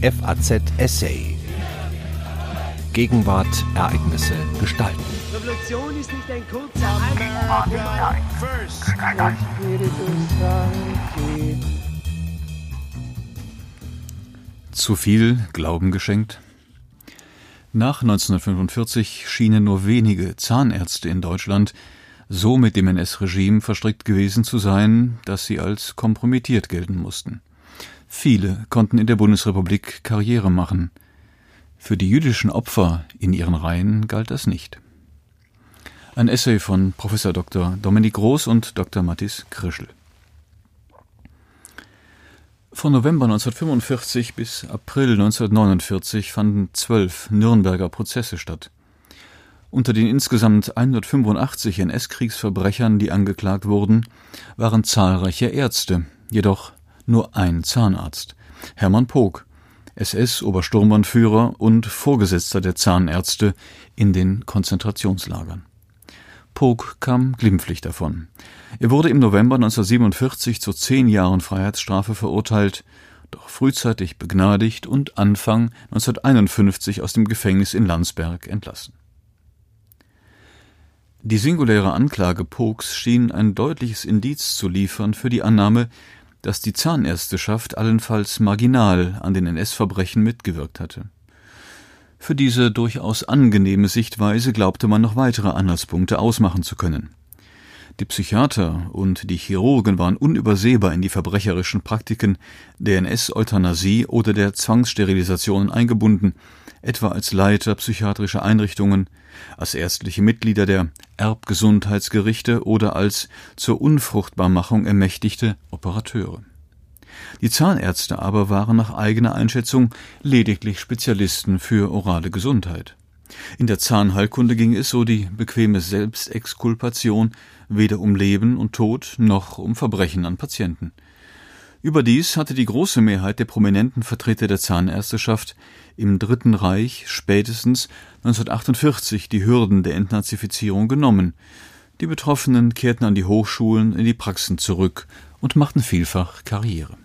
FAZ Essay. Gegenwart, Ereignisse, Gestalten. Revolution ist nicht ein kurzer Zu viel Glauben geschenkt? Nach 1945 schienen nur wenige Zahnärzte in Deutschland so mit dem NS-Regime verstrickt gewesen zu sein, dass sie als kompromittiert gelten mussten. Viele konnten in der Bundesrepublik Karriere machen. Für die jüdischen Opfer in ihren Reihen galt das nicht. Ein Essay von Professor Dr. Dominik Groß und Dr. Mathis Krischl. Von November 1945 bis April 1949 fanden zwölf Nürnberger Prozesse statt. Unter den insgesamt 185 NS-Kriegsverbrechern, die angeklagt wurden, waren zahlreiche Ärzte, jedoch nur ein Zahnarzt, Hermann Pog, SS-Obersturmbannführer und Vorgesetzter der Zahnärzte in den Konzentrationslagern. Pog kam glimpflich davon. Er wurde im November 1947 zu zehn Jahren Freiheitsstrafe verurteilt, doch frühzeitig begnadigt und Anfang 1951 aus dem Gefängnis in Landsberg entlassen. Die singuläre Anklage Pogs schien ein deutliches Indiz zu liefern für die Annahme, dass die Zahnärzteschaft allenfalls marginal an den NS-Verbrechen mitgewirkt hatte. Für diese durchaus angenehme Sichtweise glaubte man noch weitere Anhaltspunkte ausmachen zu können. Die Psychiater und die Chirurgen waren unübersehbar in die verbrecherischen Praktiken der NS-Euthanasie oder der Zwangssterilisationen eingebunden, etwa als Leiter psychiatrischer Einrichtungen, als ärztliche Mitglieder der Erbgesundheitsgerichte oder als zur Unfruchtbarmachung ermächtigte Operateure. Die Zahnärzte aber waren nach eigener Einschätzung lediglich Spezialisten für orale Gesundheit. In der Zahnheilkunde ging es, so die bequeme Selbstexkulpation, weder um Leben und Tod noch um Verbrechen an Patienten. Überdies hatte die große Mehrheit der prominenten Vertreter der Zahnärzteschaft im Dritten Reich spätestens 1948 die Hürden der Entnazifizierung genommen. Die Betroffenen kehrten an die Hochschulen in die Praxen zurück und machten vielfach Karriere.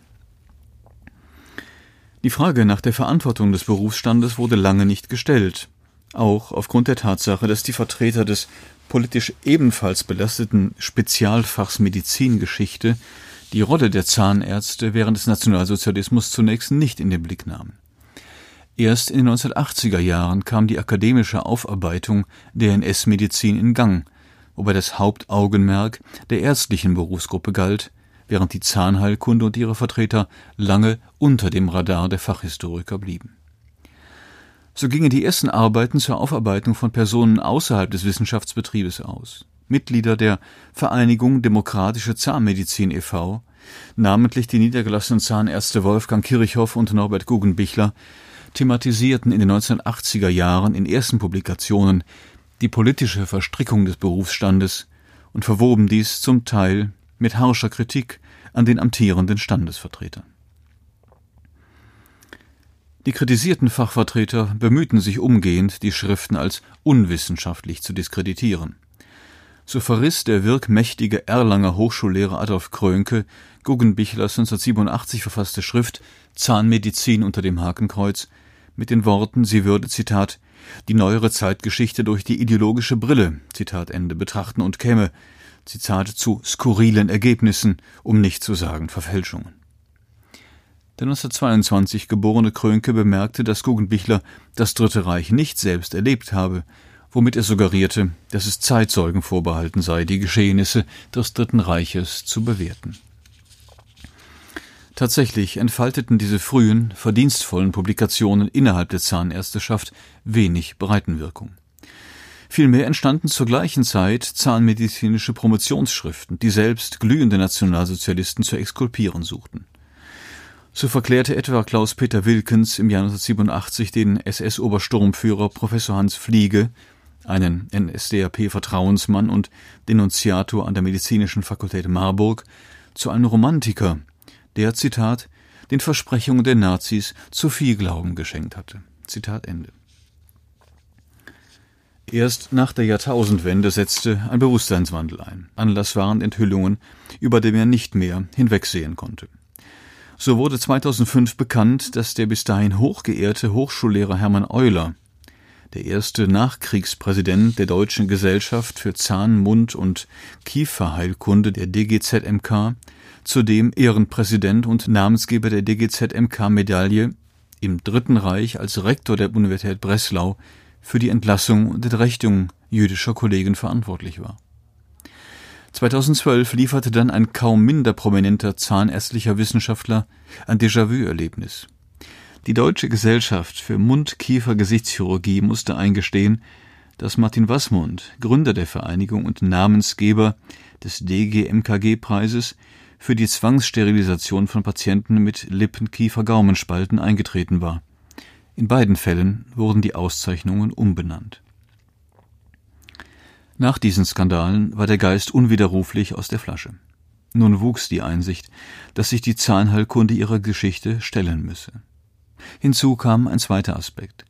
Die Frage nach der Verantwortung des Berufsstandes wurde lange nicht gestellt, auch aufgrund der Tatsache, dass die Vertreter des politisch ebenfalls belasteten Spezialfachs Medizingeschichte die Rolle der Zahnärzte während des Nationalsozialismus zunächst nicht in den Blick nahmen. Erst in den 1980er Jahren kam die akademische Aufarbeitung der NS-Medizin in Gang, wobei das Hauptaugenmerk der ärztlichen Berufsgruppe galt, während die Zahnheilkunde und ihre Vertreter lange unter dem Radar der Fachhistoriker blieben. So gingen die ersten Arbeiten zur Aufarbeitung von Personen außerhalb des Wissenschaftsbetriebes aus. Mitglieder der Vereinigung Demokratische Zahnmedizin e.V., namentlich die niedergelassenen Zahnärzte Wolfgang Kirchhoff und Norbert Guggenbichler, thematisierten in den 1980er Jahren in ersten Publikationen die politische Verstrickung des Berufsstandes und verwoben dies zum Teil mit harscher Kritik an den amtierenden Standesvertretern. Die kritisierten Fachvertreter bemühten sich umgehend, die Schriften als unwissenschaftlich zu diskreditieren. So verriss der wirkmächtige Erlanger Hochschullehrer Adolf Krönke Guggenbichlers 1987 verfasste Schrift Zahnmedizin unter dem Hakenkreuz mit den Worten, sie würde, Zitat, die neuere Zeitgeschichte durch die ideologische Brille, Zitat Ende, betrachten und käme, Zitat, zu skurrilen Ergebnissen, um nicht zu sagen Verfälschungen. Der 1922 geborene Krönke bemerkte, dass Guggenbichler das Dritte Reich nicht selbst erlebt habe, womit er suggerierte, dass es Zeitzeugen vorbehalten sei, die Geschehnisse des Dritten Reiches zu bewerten. Tatsächlich entfalteten diese frühen, verdienstvollen Publikationen innerhalb der Zahnärzteschaft wenig Breitenwirkung. Vielmehr entstanden zur gleichen Zeit zahnmedizinische Promotionsschriften, die selbst glühende Nationalsozialisten zu exkulpieren suchten. So verklärte etwa Klaus-Peter Wilkens im Jahr 1987 den SS-Obersturmführer Professor Hans Fliege, einen NSDAP-Vertrauensmann und Denunziator an der Medizinischen Fakultät Marburg, zu einem Romantiker, der, Zitat, den Versprechungen der Nazis zu viel Glauben geschenkt hatte. Zitat Ende. Erst nach der Jahrtausendwende setzte ein Bewusstseinswandel ein. Anlass waren Enthüllungen, über die man nicht mehr hinwegsehen konnte. So wurde 2005 bekannt, dass der bis dahin hochgeehrte Hochschullehrer Hermann Euler, der erste Nachkriegspräsident der Deutschen Gesellschaft für Zahn-, Mund- und Kieferheilkunde der DGZMK, zudem Ehrenpräsident und Namensgeber der DGZMK-Medaille, im Dritten Reich als Rektor der Universität Breslau für die Entlassung und Entrechtung jüdischer Kollegen verantwortlich war. 2012 lieferte dann ein kaum minder prominenter zahnärztlicher Wissenschaftler ein Déjà-vu-Erlebnis. Die Deutsche Gesellschaft für Mund-Kiefer-Gesichtschirurgie musste eingestehen, dass Martin Wassmund, Gründer der Vereinigung und Namensgeber des DGMKG-Preises, für die Zwangssterilisation von Patienten mit Lippen-Kiefer-Gaumenspalten eingetreten war. In beiden Fällen wurden die Auszeichnungen umbenannt. Nach diesen Skandalen war der Geist unwiderruflich aus der Flasche. Nun wuchs die Einsicht, dass sich die Zahnheilkunde ihrer Geschichte stellen müsse. Hinzu kam ein zweiter Aspekt.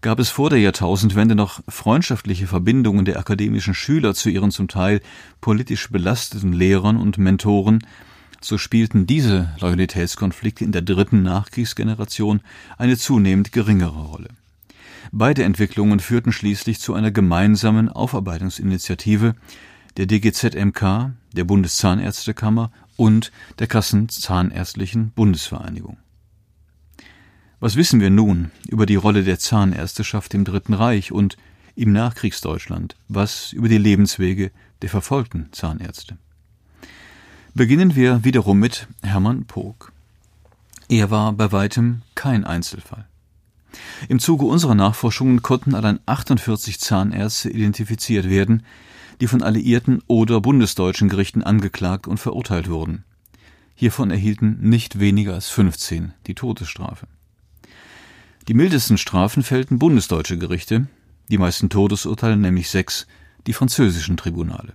Gab es vor der Jahrtausendwende noch freundschaftliche Verbindungen der akademischen Schüler zu ihren zum Teil politisch belasteten Lehrern und Mentoren, so spielten diese Loyalitätskonflikte in der dritten Nachkriegsgeneration eine zunehmend geringere Rolle. Beide Entwicklungen führten schließlich zu einer gemeinsamen Aufarbeitungsinitiative der DGZMK, der Bundeszahnärztekammer und der Kassenzahnärztlichen Bundesvereinigung. Was wissen wir nun über die Rolle der Zahnärzteschaft im Dritten Reich und im Nachkriegsdeutschland, was über die Lebenswege der verfolgten Zahnärzte? Beginnen wir wiederum mit Hermann Pog. Er war bei weitem kein Einzelfall. Im Zuge unserer Nachforschungen konnten allein 48 Zahnärzte identifiziert werden, die von alliierten oder bundesdeutschen Gerichten angeklagt und verurteilt wurden. Hiervon erhielten nicht weniger als 15 die Todesstrafe. Die mildesten Strafen fällten bundesdeutsche Gerichte, die meisten Todesurteile, nämlich sechs, die französischen Tribunale.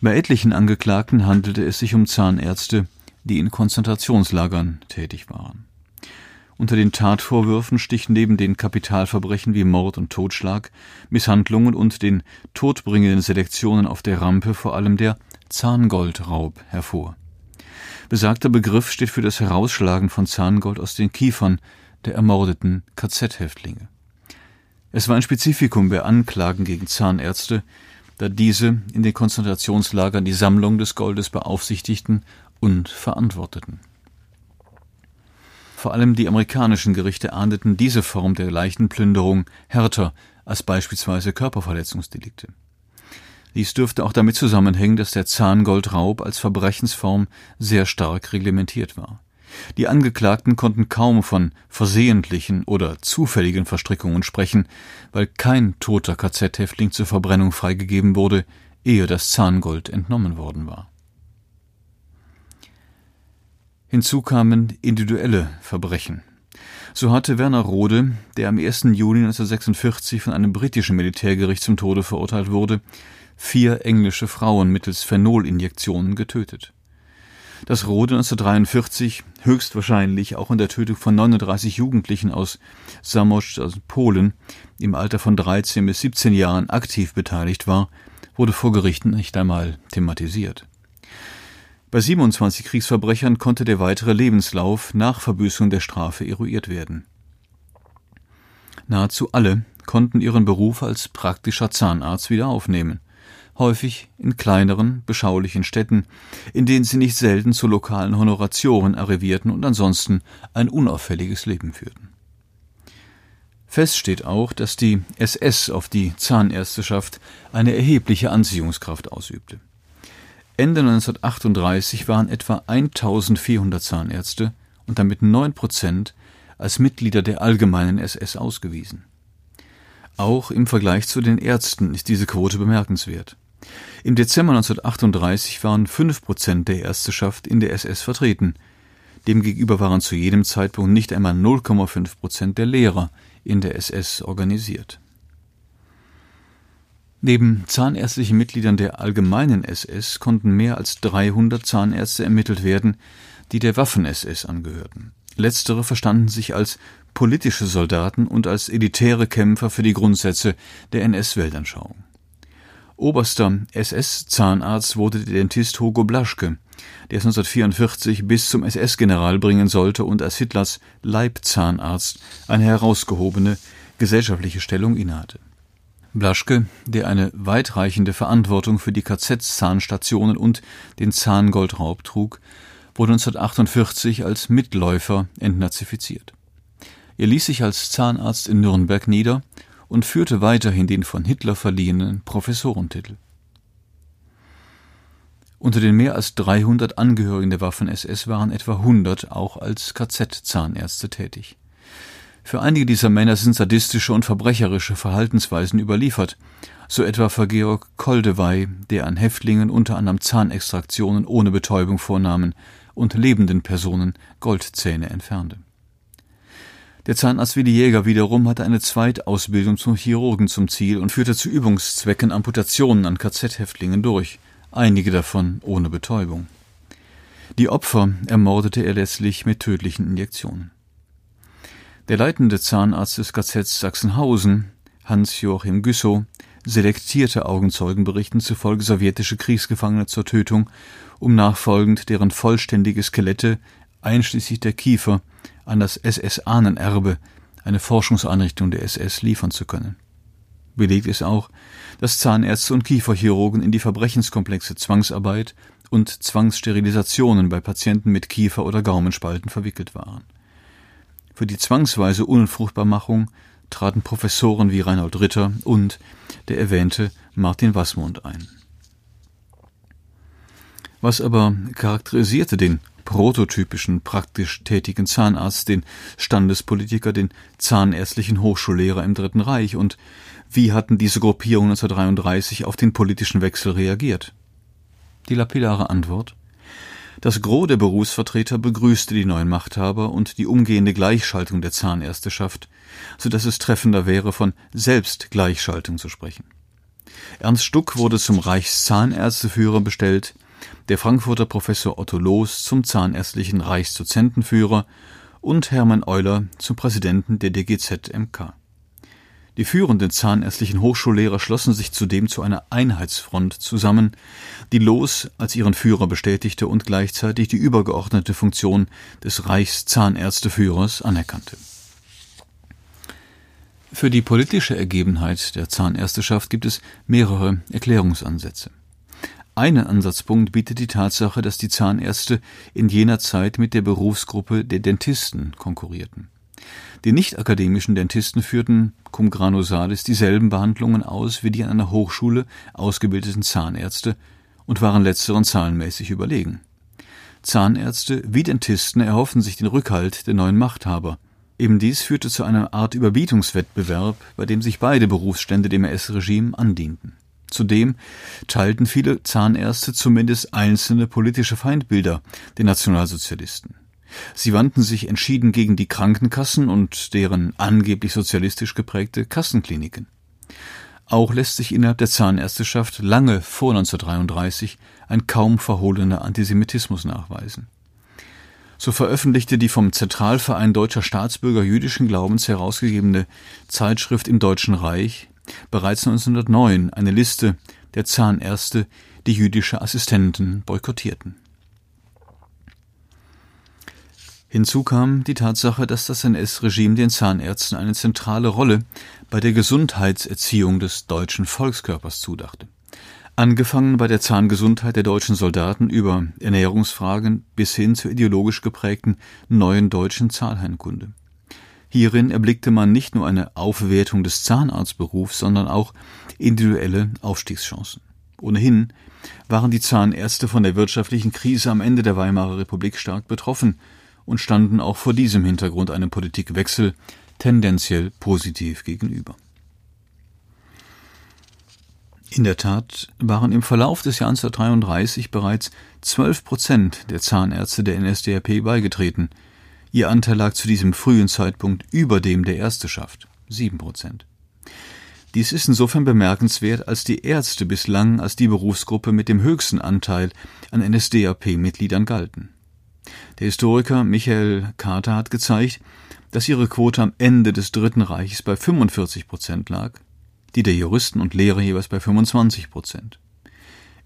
Bei etlichen Angeklagten handelte es sich um Zahnärzte, die in Konzentrationslagern tätig waren. Unter den Tatvorwürfen sticht neben den Kapitalverbrechen wie Mord und Totschlag, Misshandlungen und den todbringenden Selektionen auf der Rampe vor allem der Zahngoldraub hervor. Besagter Begriff steht für das Herausschlagen von Zahngold aus den Kiefern der ermordeten KZ-Häftlinge. Es war ein Spezifikum bei Anklagen gegen Zahnärzte, da diese in den Konzentrationslagern die Sammlung des Goldes beaufsichtigten und verantworteten. Vor allem die amerikanischen Gerichte ahndeten diese Form der leichten Plünderung härter als beispielsweise Körperverletzungsdelikte. Dies dürfte auch damit zusammenhängen, dass der Zahngoldraub als Verbrechensform sehr stark reglementiert war. Die Angeklagten konnten kaum von versehentlichen oder zufälligen Verstrickungen sprechen, weil kein toter KZ-Häftling zur Verbrennung freigegeben wurde, ehe das Zahngold entnommen worden war. Hinzu kamen individuelle Verbrechen. So hatte Werner Rode, der am 1. Juni 1946 von einem britischen Militärgericht zum Tode verurteilt wurde, vier englische Frauen mittels Phenolinjektionen getötet. Dass Rode 1943 höchstwahrscheinlich auch in der Tötung von 39 Jugendlichen aus Samosz aus Polen im Alter von 13 bis 17 Jahren aktiv beteiligt war, wurde vor Gerichten nicht einmal thematisiert. Bei 27 Kriegsverbrechern konnte der weitere Lebenslauf nach Verbüßung der Strafe eruiert werden. Nahezu alle konnten ihren Beruf als praktischer Zahnarzt wieder aufnehmen, häufig in kleineren, beschaulichen Städten, in denen sie nicht selten zu lokalen Honoratioren arrivierten und ansonsten ein unauffälliges Leben führten. Fest steht auch, dass die SS auf die Zahnärzteschaft eine erhebliche Anziehungskraft ausübte. Ende 1938 waren etwa 1400 Zahnärzte und damit 9 Prozent als Mitglieder der allgemeinen SS ausgewiesen. Auch im Vergleich zu den Ärzten ist diese Quote bemerkenswert. Im Dezember 1938 waren 5 Prozent der Ärzteschaft in der SS vertreten. Demgegenüber waren zu jedem Zeitpunkt nicht einmal 0,5 Prozent der Lehrer in der SS organisiert. Neben zahnärztlichen Mitgliedern der allgemeinen SS konnten mehr als 300 Zahnärzte ermittelt werden, die der Waffen-SS angehörten. Letztere verstanden sich als politische Soldaten und als elitäre Kämpfer für die Grundsätze der NS-Weltanschauung. Oberster SS-Zahnarzt wurde der Dentist Hugo Blaschke, der es 1944 bis zum SS-General bringen sollte und als Hitlers Leibzahnarzt eine herausgehobene gesellschaftliche Stellung innehatte. Blaschke, der eine weitreichende Verantwortung für die KZ-Zahnstationen und den Zahngoldraub trug, wurde 1948 als Mitläufer entnazifiziert. Er ließ sich als Zahnarzt in Nürnberg nieder und führte weiterhin den von Hitler verliehenen Professorentitel. Unter den mehr als 300 Angehörigen der Waffen-SS waren etwa 100 auch als KZ-Zahnärzte tätig. Für einige dieser Männer sind sadistische und verbrecherische Verhaltensweisen überliefert, so etwa für Georg Koldewey, der an Häftlingen unter anderem Zahnextraktionen ohne Betäubung vornahmen und lebenden Personen Goldzähne entfernte. Der Zahnarzt Willi Jäger wiederum hatte eine Zweitausbildung zum Chirurgen zum Ziel und führte zu Übungszwecken Amputationen an KZ-Häftlingen durch, einige davon ohne Betäubung. Die Opfer ermordete er letztlich mit tödlichen Injektionen. Der leitende Zahnarzt des KZ Sachsenhausen, Hans-Joachim Güssow, selektierte Augenzeugenberichten zufolge sowjetische Kriegsgefangene zur Tötung, um nachfolgend deren vollständige Skelette einschließlich der Kiefer an das SS-Ahnenerbe, eine Forschungseinrichtung der SS, liefern zu können. Belegt ist auch, dass Zahnärzte und Kieferchirurgen in die Verbrechenskomplexe Zwangsarbeit und Zwangssterilisationen bei Patienten mit Kiefer- oder Gaumenspalten verwickelt waren. Für die zwangsweise Unfruchtbarmachung traten Professoren wie Reinhold Ritter und der erwähnte Martin Wassmund ein. Was aber charakterisierte den prototypischen praktisch tätigen Zahnarzt, den Standespolitiker, den zahnärztlichen Hochschullehrer im Dritten Reich und wie hatten diese Gruppierungen 1933 auf den politischen Wechsel reagiert? Die lapidare Antwort das Gros der Berufsvertreter begrüßte die neuen Machthaber und die umgehende Gleichschaltung der Zahnärzteschaft, so dass es treffender wäre, von Selbstgleichschaltung zu sprechen. Ernst Stuck wurde zum Reichszahnärzteführer bestellt, der Frankfurter Professor Otto Loos zum zahnärztlichen Reichsdozentenführer und Hermann Euler zum Präsidenten der DGZ-MK. Die führenden zahnärztlichen Hochschullehrer schlossen sich zudem zu einer Einheitsfront zusammen, die Loos als ihren Führer bestätigte und gleichzeitig die übergeordnete Funktion des Reichszahnärzteführers anerkannte. Für die politische Ergebenheit der Zahnärzteschaft gibt es mehrere Erklärungsansätze. Einen Ansatzpunkt bietet die Tatsache, dass die Zahnärzte in jener Zeit mit der Berufsgruppe der Dentisten konkurrierten. Die nicht-akademischen Dentisten führten cum grano salis dieselben Behandlungen aus wie die an einer Hochschule ausgebildeten Zahnärzte und waren letzteren zahlenmäßig überlegen. Zahnärzte wie Dentisten erhoffen sich den Rückhalt der neuen Machthaber. Eben dies führte zu einer Art Überbietungswettbewerb, bei dem sich beide Berufsstände dem NS-Regime andienten. Zudem teilten viele Zahnärzte zumindest einzelne politische Feindbilder der Nationalsozialisten. Sie wandten sich entschieden gegen die Krankenkassen und deren angeblich sozialistisch geprägte Kassenkliniken. Auch lässt sich innerhalb der Zahnärzteschaft lange vor 1933 ein kaum verhohlener Antisemitismus nachweisen. So veröffentlichte die vom Zentralverein deutscher Staatsbürger jüdischen Glaubens herausgegebene Zeitschrift im Deutschen Reich bereits 1909 eine Liste der Zahnärzte, die jüdische Assistenten boykottierten. Hinzu kam die Tatsache, dass das NS-Regime den Zahnärzten eine zentrale Rolle bei der Gesundheitserziehung des deutschen Volkskörpers zudachte. Angefangen bei der Zahngesundheit der deutschen Soldaten über Ernährungsfragen bis hin zur ideologisch geprägten neuen deutschen Zahlheilkunde. Hierin erblickte man nicht nur eine Aufwertung des Zahnarztberufs, sondern auch individuelle Aufstiegschancen. Ohnehin waren die Zahnärzte von der wirtschaftlichen Krise am Ende der Weimarer Republik stark betroffen und standen auch vor diesem Hintergrund einem Politikwechsel tendenziell positiv gegenüber. In der Tat waren im Verlauf des Jahres 1933 bereits 12 Prozent der Zahnärzte der NSDAP beigetreten. Ihr Anteil lag zu diesem frühen Zeitpunkt über dem der Ärzteschaft, 7 Prozent. Dies ist insofern bemerkenswert, als die Ärzte bislang als die Berufsgruppe mit dem höchsten Anteil an NSDAP-Mitgliedern galten. Der Historiker Michael Carter hat gezeigt, dass ihre Quote am Ende des Dritten Reiches bei 45 Prozent lag, die der Juristen und Lehrer jeweils bei 25 Prozent.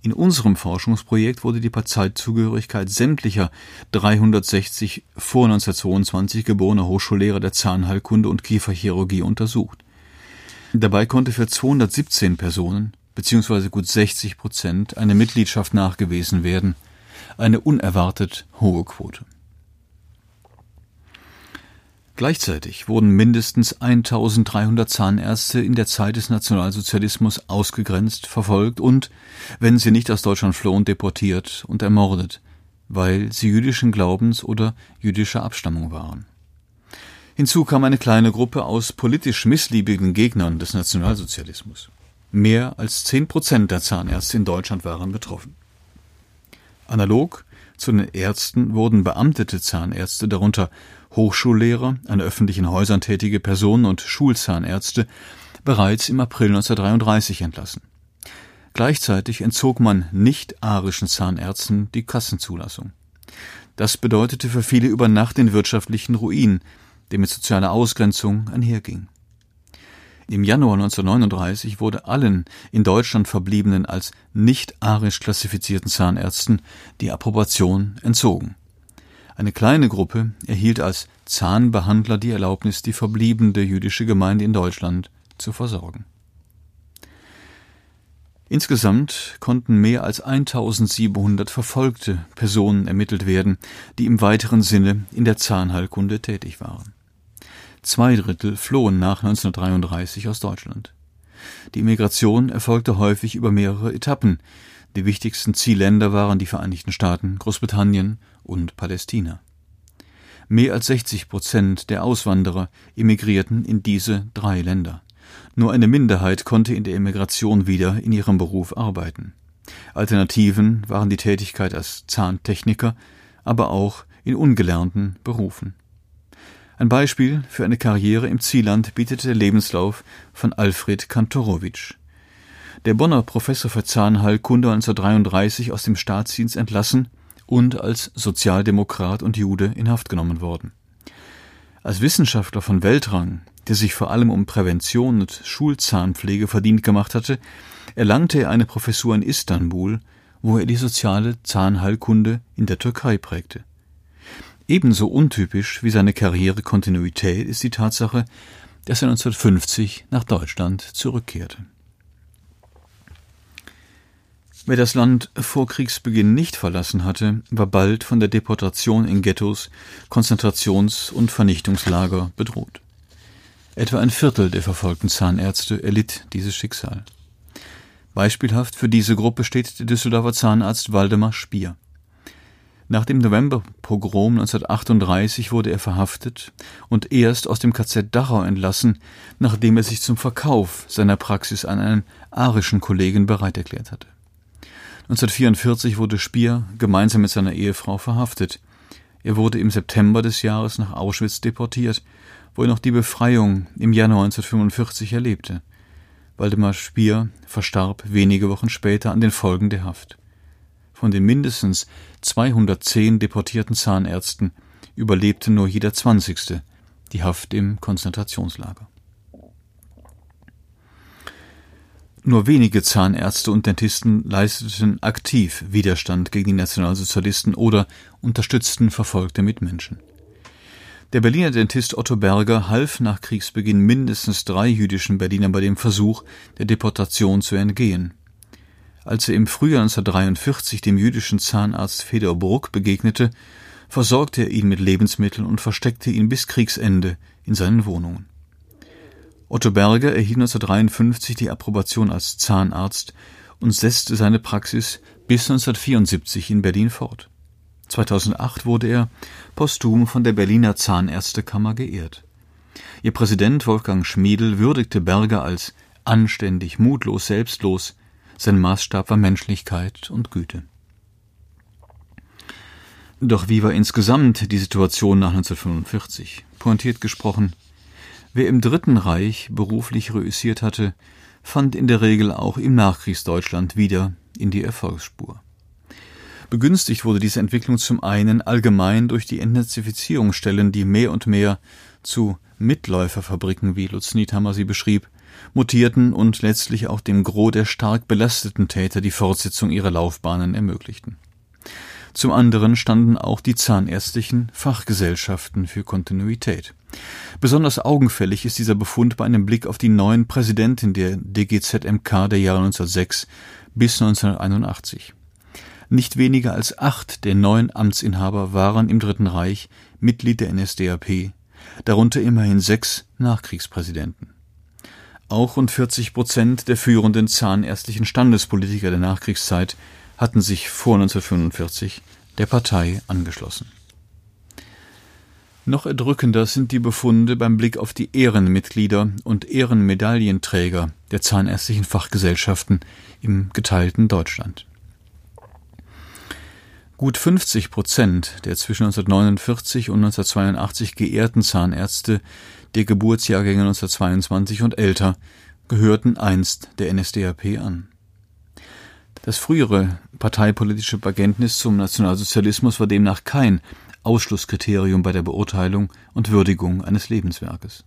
In unserem Forschungsprojekt wurde die Parteizugehörigkeit sämtlicher 360 vor 1922 geborener Hochschullehrer der Zahnheilkunde und Kieferchirurgie untersucht. Dabei konnte für 217 Personen bzw. gut 60 Prozent eine Mitgliedschaft nachgewiesen werden, eine unerwartet hohe Quote. Gleichzeitig wurden mindestens 1300 Zahnärzte in der Zeit des Nationalsozialismus ausgegrenzt, verfolgt und, wenn sie nicht aus Deutschland flohen, deportiert und ermordet, weil sie jüdischen Glaubens oder jüdischer Abstammung waren. Hinzu kam eine kleine Gruppe aus politisch missliebigen Gegnern des Nationalsozialismus. Mehr als zehn Prozent der Zahnärzte in Deutschland waren betroffen. Analog zu den Ärzten wurden beamtete Zahnärzte, darunter Hochschullehrer, an öffentlichen Häusern tätige Personen und Schulzahnärzte bereits im April 1933 entlassen. Gleichzeitig entzog man nicht-arischen Zahnärzten die Kassenzulassung. Das bedeutete für viele über Nacht den wirtschaftlichen Ruin, der mit sozialer Ausgrenzung einherging. Im Januar 1939 wurde allen in Deutschland verbliebenen als nicht-arisch klassifizierten Zahnärzten die Approbation entzogen. Eine kleine Gruppe erhielt als Zahnbehandler die Erlaubnis, die verbliebene jüdische Gemeinde in Deutschland zu versorgen. Insgesamt konnten mehr als 1700 verfolgte Personen ermittelt werden, die im weiteren Sinne in der Zahnheilkunde tätig waren. Zwei Drittel flohen nach 1933 aus Deutschland. Die Immigration erfolgte häufig über mehrere Etappen. Die wichtigsten Zielländer waren die Vereinigten Staaten, Großbritannien und Palästina. Mehr als 60 Prozent der Auswanderer emigrierten in diese drei Länder. Nur eine Minderheit konnte in der Emigration wieder in ihrem Beruf arbeiten. Alternativen waren die Tätigkeit als Zahntechniker, aber auch in ungelernten Berufen. Ein Beispiel für eine Karriere im Zielland bietet der Lebenslauf von Alfred Kantorowitsch. Der Bonner Professor für Zahnheilkunde 1933 aus dem Staatsdienst entlassen und als Sozialdemokrat und Jude in Haft genommen worden. Als Wissenschaftler von Weltrang, der sich vor allem um Prävention und Schulzahnpflege verdient gemacht hatte, erlangte er eine Professur in Istanbul, wo er die soziale Zahnheilkunde in der Türkei prägte. Ebenso untypisch wie seine Karrierekontinuität ist die Tatsache, dass er 1950 nach Deutschland zurückkehrte. Wer das Land vor Kriegsbeginn nicht verlassen hatte, war bald von der Deportation in Ghettos, Konzentrations- und Vernichtungslager bedroht. Etwa ein Viertel der verfolgten Zahnärzte erlitt dieses Schicksal. Beispielhaft für diese Gruppe steht der Düsseldorfer Zahnarzt Waldemar Spier. Nach dem Novemberpogrom 1938 wurde er verhaftet und erst aus dem KZ Dachau entlassen, nachdem er sich zum Verkauf seiner Praxis an einen arischen Kollegen bereit erklärt hatte. 1944 wurde Spier gemeinsam mit seiner Ehefrau verhaftet. Er wurde im September des Jahres nach Auschwitz deportiert, wo er noch die Befreiung im Januar 1945 erlebte. Waldemar Spier verstarb wenige Wochen später an den Folgen der Haft. Von den mindestens 210 deportierten Zahnärzten überlebte nur jeder Zwanzigste die Haft im Konzentrationslager. Nur wenige Zahnärzte und Dentisten leisteten aktiv Widerstand gegen die Nationalsozialisten oder unterstützten verfolgte Mitmenschen. Der Berliner Dentist Otto Berger half nach Kriegsbeginn mindestens drei jüdischen Berlinern bei dem Versuch, der Deportation zu entgehen. Als er im Frühjahr 1943 dem jüdischen Zahnarzt Fedor Bruck begegnete, versorgte er ihn mit Lebensmitteln und versteckte ihn bis Kriegsende in seinen Wohnungen. Otto Berger erhielt 1953 die Approbation als Zahnarzt und setzte seine Praxis bis 1974 in Berlin fort. 2008 wurde er posthum von der Berliner Zahnärztekammer geehrt. Ihr Präsident Wolfgang Schmiedel würdigte Berger als anständig, mutlos, selbstlos. Sein Maßstab war Menschlichkeit und Güte. Doch wie war insgesamt die Situation nach 1945? Pointiert gesprochen, Wer im Dritten Reich beruflich reüssiert hatte, fand in der Regel auch im Nachkriegsdeutschland wieder in die Erfolgsspur. Begünstigt wurde diese Entwicklung zum einen allgemein durch die Entnazifizierungsstellen, die mehr und mehr zu Mitläuferfabriken, wie Lutz Niethammer sie beschrieb, mutierten und letztlich auch dem Gros der stark belasteten Täter die Fortsetzung ihrer Laufbahnen ermöglichten. Zum anderen standen auch die zahnärztlichen Fachgesellschaften für Kontinuität. Besonders augenfällig ist dieser Befund bei einem Blick auf die neuen Präsidenten der DGZMK der Jahre 1906 bis 1981. Nicht weniger als acht der neun Amtsinhaber waren im Dritten Reich Mitglied der NSDAP, darunter immerhin sechs Nachkriegspräsidenten. Auch rund 40 Prozent der führenden zahnärztlichen Standespolitiker der Nachkriegszeit hatten sich vor 1945 der Partei angeschlossen. Noch erdrückender sind die Befunde beim Blick auf die Ehrenmitglieder und Ehrenmedaillenträger der zahnärztlichen Fachgesellschaften im geteilten Deutschland. Gut 50 Prozent der zwischen 1949 und 1982 geehrten Zahnärzte der Geburtsjahrgänge 1922 und älter gehörten einst der NSDAP an. Das frühere parteipolitische Bekenntnis zum Nationalsozialismus war demnach kein Ausschlusskriterium bei der Beurteilung und Würdigung eines Lebenswerkes.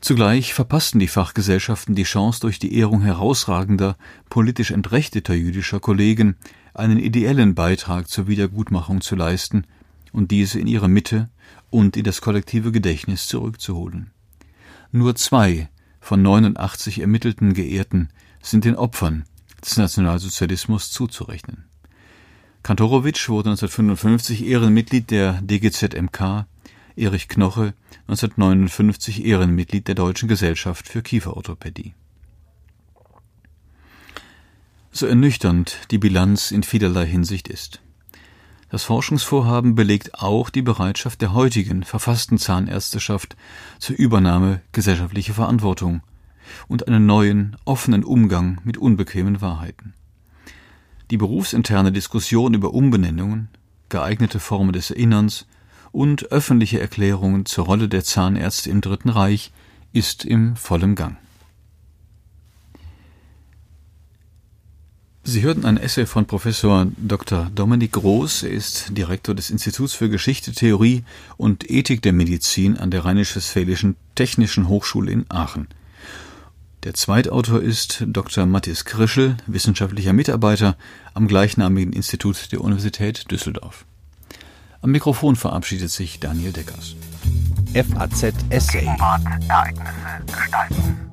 Zugleich verpassten die Fachgesellschaften die Chance, durch die Ehrung herausragender, politisch entrechteter jüdischer Kollegen einen ideellen Beitrag zur Wiedergutmachung zu leisten und diese in ihre Mitte und in das kollektive Gedächtnis zurückzuholen. Nur zwei von 89 ermittelten Geehrten sind den Opfern des Nationalsozialismus zuzurechnen. Kantorowitsch wurde 1955 Ehrenmitglied der DGZMK, Erich Knoche 1959 Ehrenmitglied der Deutschen Gesellschaft für Kieferorthopädie. So ernüchternd die Bilanz in vielerlei Hinsicht ist. Das Forschungsvorhaben belegt auch die Bereitschaft der heutigen verfassten Zahnärzteschaft zur Übernahme gesellschaftlicher Verantwortung und einen neuen, offenen Umgang mit unbequemen Wahrheiten. Die berufsinterne Diskussion über Umbenennungen, geeignete Formen des Erinnerns und öffentliche Erklärungen zur Rolle der Zahnärzte im Dritten Reich ist im vollen Gang. Sie hörten ein Essay von Professor Dr. Dominik Groß. Er ist Direktor des Instituts für Geschichte, Theorie und Ethik der Medizin an der Rheinisch-Westfälischen Technischen Hochschule in Aachen. Der Zweitautor ist Dr. Matthias Krischel, wissenschaftlicher Mitarbeiter am gleichnamigen Institut der Universität Düsseldorf. Am Mikrofon verabschiedet sich Daniel Deckers. FAZ Essay. Gegenwart, Ereignisse, Gestalten.